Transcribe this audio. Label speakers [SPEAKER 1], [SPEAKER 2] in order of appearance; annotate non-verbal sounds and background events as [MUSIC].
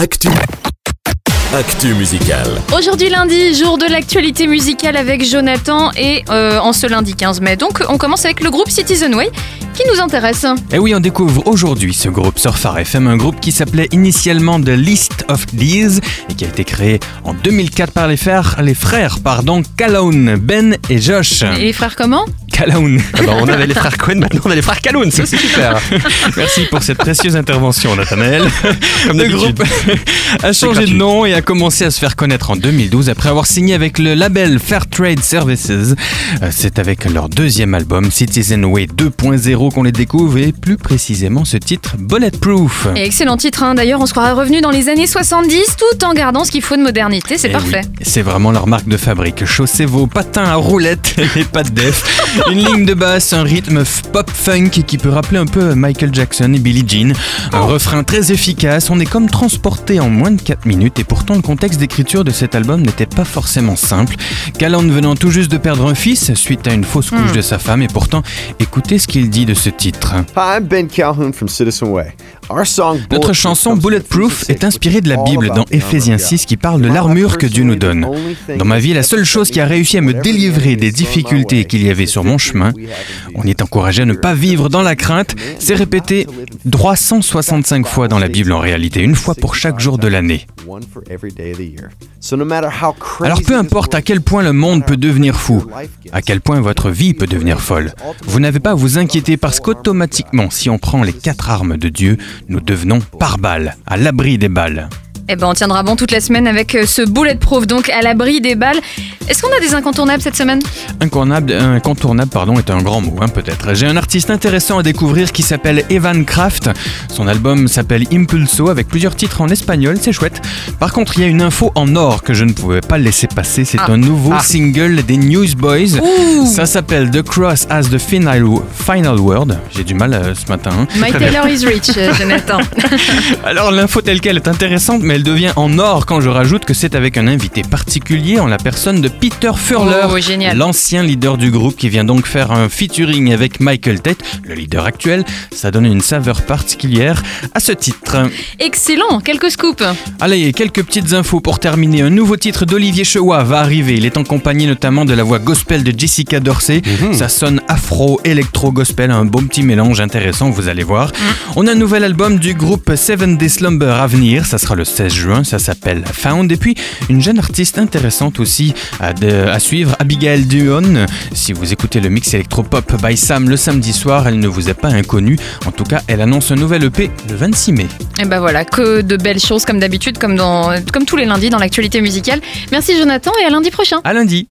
[SPEAKER 1] Actu. Actu musicale.
[SPEAKER 2] Aujourd'hui lundi, jour de l'actualité musicale avec Jonathan et euh, en ce lundi 15 mai. Donc on commence avec le groupe Citizen Way qui nous intéresse.
[SPEAKER 3] Et oui, on découvre aujourd'hui ce groupe Surfar FM, un groupe qui s'appelait initialement The List of These et qui a été créé en 2004 par les frères, les frères pardon, Calhoun, Ben et Josh.
[SPEAKER 2] Et les frères comment?
[SPEAKER 3] Calhoun.
[SPEAKER 4] Ah bah, on avait les frères Cohen, maintenant on a les frères Calhoun, ça c'est super. [LAUGHS]
[SPEAKER 3] Merci pour cette précieuse intervention, Nathanaël. [LAUGHS]
[SPEAKER 4] Comme
[SPEAKER 3] Le
[SPEAKER 4] d'habitude.
[SPEAKER 3] groupe a changé de nom et a commencé à se faire connaître en 2012 après avoir signé avec le label Fair Trade Services. Euh, C'est avec leur deuxième album Citizen Way 2.0 qu'on les découvre et plus précisément ce titre Bulletproof.
[SPEAKER 2] Et Excellent titre, hein. d'ailleurs on se croirait revenu dans les années 70 tout en gardant ce qu'il faut de modernité, c'est
[SPEAKER 3] Eh
[SPEAKER 2] parfait.
[SPEAKER 3] oui, c'est vraiment leur marque de fabrique. Chaussez vos patins à roulettes et pas de def. [LAUGHS] Une ligne de basse, un rythme pop-funk qui peut rappeler un peu Michael Jackson et Billie Jean. Un refrain très efficace. On est comme transporté en moins de 4 minutes et pourtant le contexte d'écriture de cet album n'était pas forcément simple. Calland venant tout juste de perdre un fils suite à une fausse couche de sa femme et pourtant écoutez ce qu'il dit de ce titre.
[SPEAKER 5] Hi, I'm Ben Calhoun from Citizen Way.
[SPEAKER 3] Notre chanson Bulletproof est inspirée de la Bible dans Éphésiens 6 qui parle de l'armure que Dieu nous donne? Dans ma vie, la seule chose qui a réussi à me délivrer des difficultés qu'il y avait sur mon chemin, on est encouragé à ne pas vivre dans la crainte, c'est répété 365 fois dans la Bible en réalité, une fois pour chaque jour de l'année. Alors peu importe à quel point le monde peut devenir fou, à quel point votre vie peut devenir folle, vous n'avez pas à vous inquiéter parce qu'automatiquement, si on prend les quatre armes de Dieu, nous devenons par balles, à l'abri des balles.
[SPEAKER 2] Eh ben on tiendra bon toute la semaine avec euh, ce bulletproof, donc à l'abri des balles. Est-ce qu'on a des incontournables cette semaine?
[SPEAKER 3] Incontournable, incontournable pardon, est un grand mot, hein, peut-être. J'ai un artiste intéressant à découvrir qui s'appelle Evan Kraft. Son album s'appelle Impulso avec plusieurs titres en espagnol, c'est chouette. Par contre, il y a une info en or que je ne pouvais pas laisser passer. C'est
[SPEAKER 2] Ah.
[SPEAKER 3] un nouveau
[SPEAKER 4] Ah.
[SPEAKER 3] single des Newsboys.
[SPEAKER 2] Ouh
[SPEAKER 3] Ça s'appelle The Cross as the Final, final Word. J'ai du mal euh, ce matin. hein.
[SPEAKER 2] My Taylor is rich, euh, Jonathan. [LAUGHS]
[SPEAKER 3] Alors l'info telle qu'elle est intéressante, mais elle devient en or quand je rajoute que c'est avec un invité particulier en la personne de Peter Furler,
[SPEAKER 2] Oh,
[SPEAKER 3] l'ancien leader du groupe qui vient donc faire un featuring avec Michael Tate, le leader actuel. Ça donne une saveur particulière à ce titre.
[SPEAKER 2] Excellent, quelques scoops.
[SPEAKER 3] Allez, quelques petites infos pour terminer. Un nouveau titre d'Olivier Chewa va arriver. Il est en compagnie notamment de la voix gospel de Jessica Dorsey. Ça sonne afro, électro, gospel, un bon petit mélange intéressant, vous allez voir. On a un nouvel album du groupe Seven Day Slumber à venir. Ça sera le 16 juin. Ça s'appelle Found. Et puis, une jeune artiste intéressante aussi à, de- à suivre, Abigail Duon. Si vous écoutez le mix électro-pop by Sam le samedi soir, elle ne vous est pas inconnue. En tout cas, elle annonce un nouvel EP le 26 mai.
[SPEAKER 2] Et ben voilà, que de belles choses comme d'habitude, comme, dans, comme tous les lundis dans l'actualité musicale. Merci Jonathan et à lundi prochain.
[SPEAKER 3] À lundi.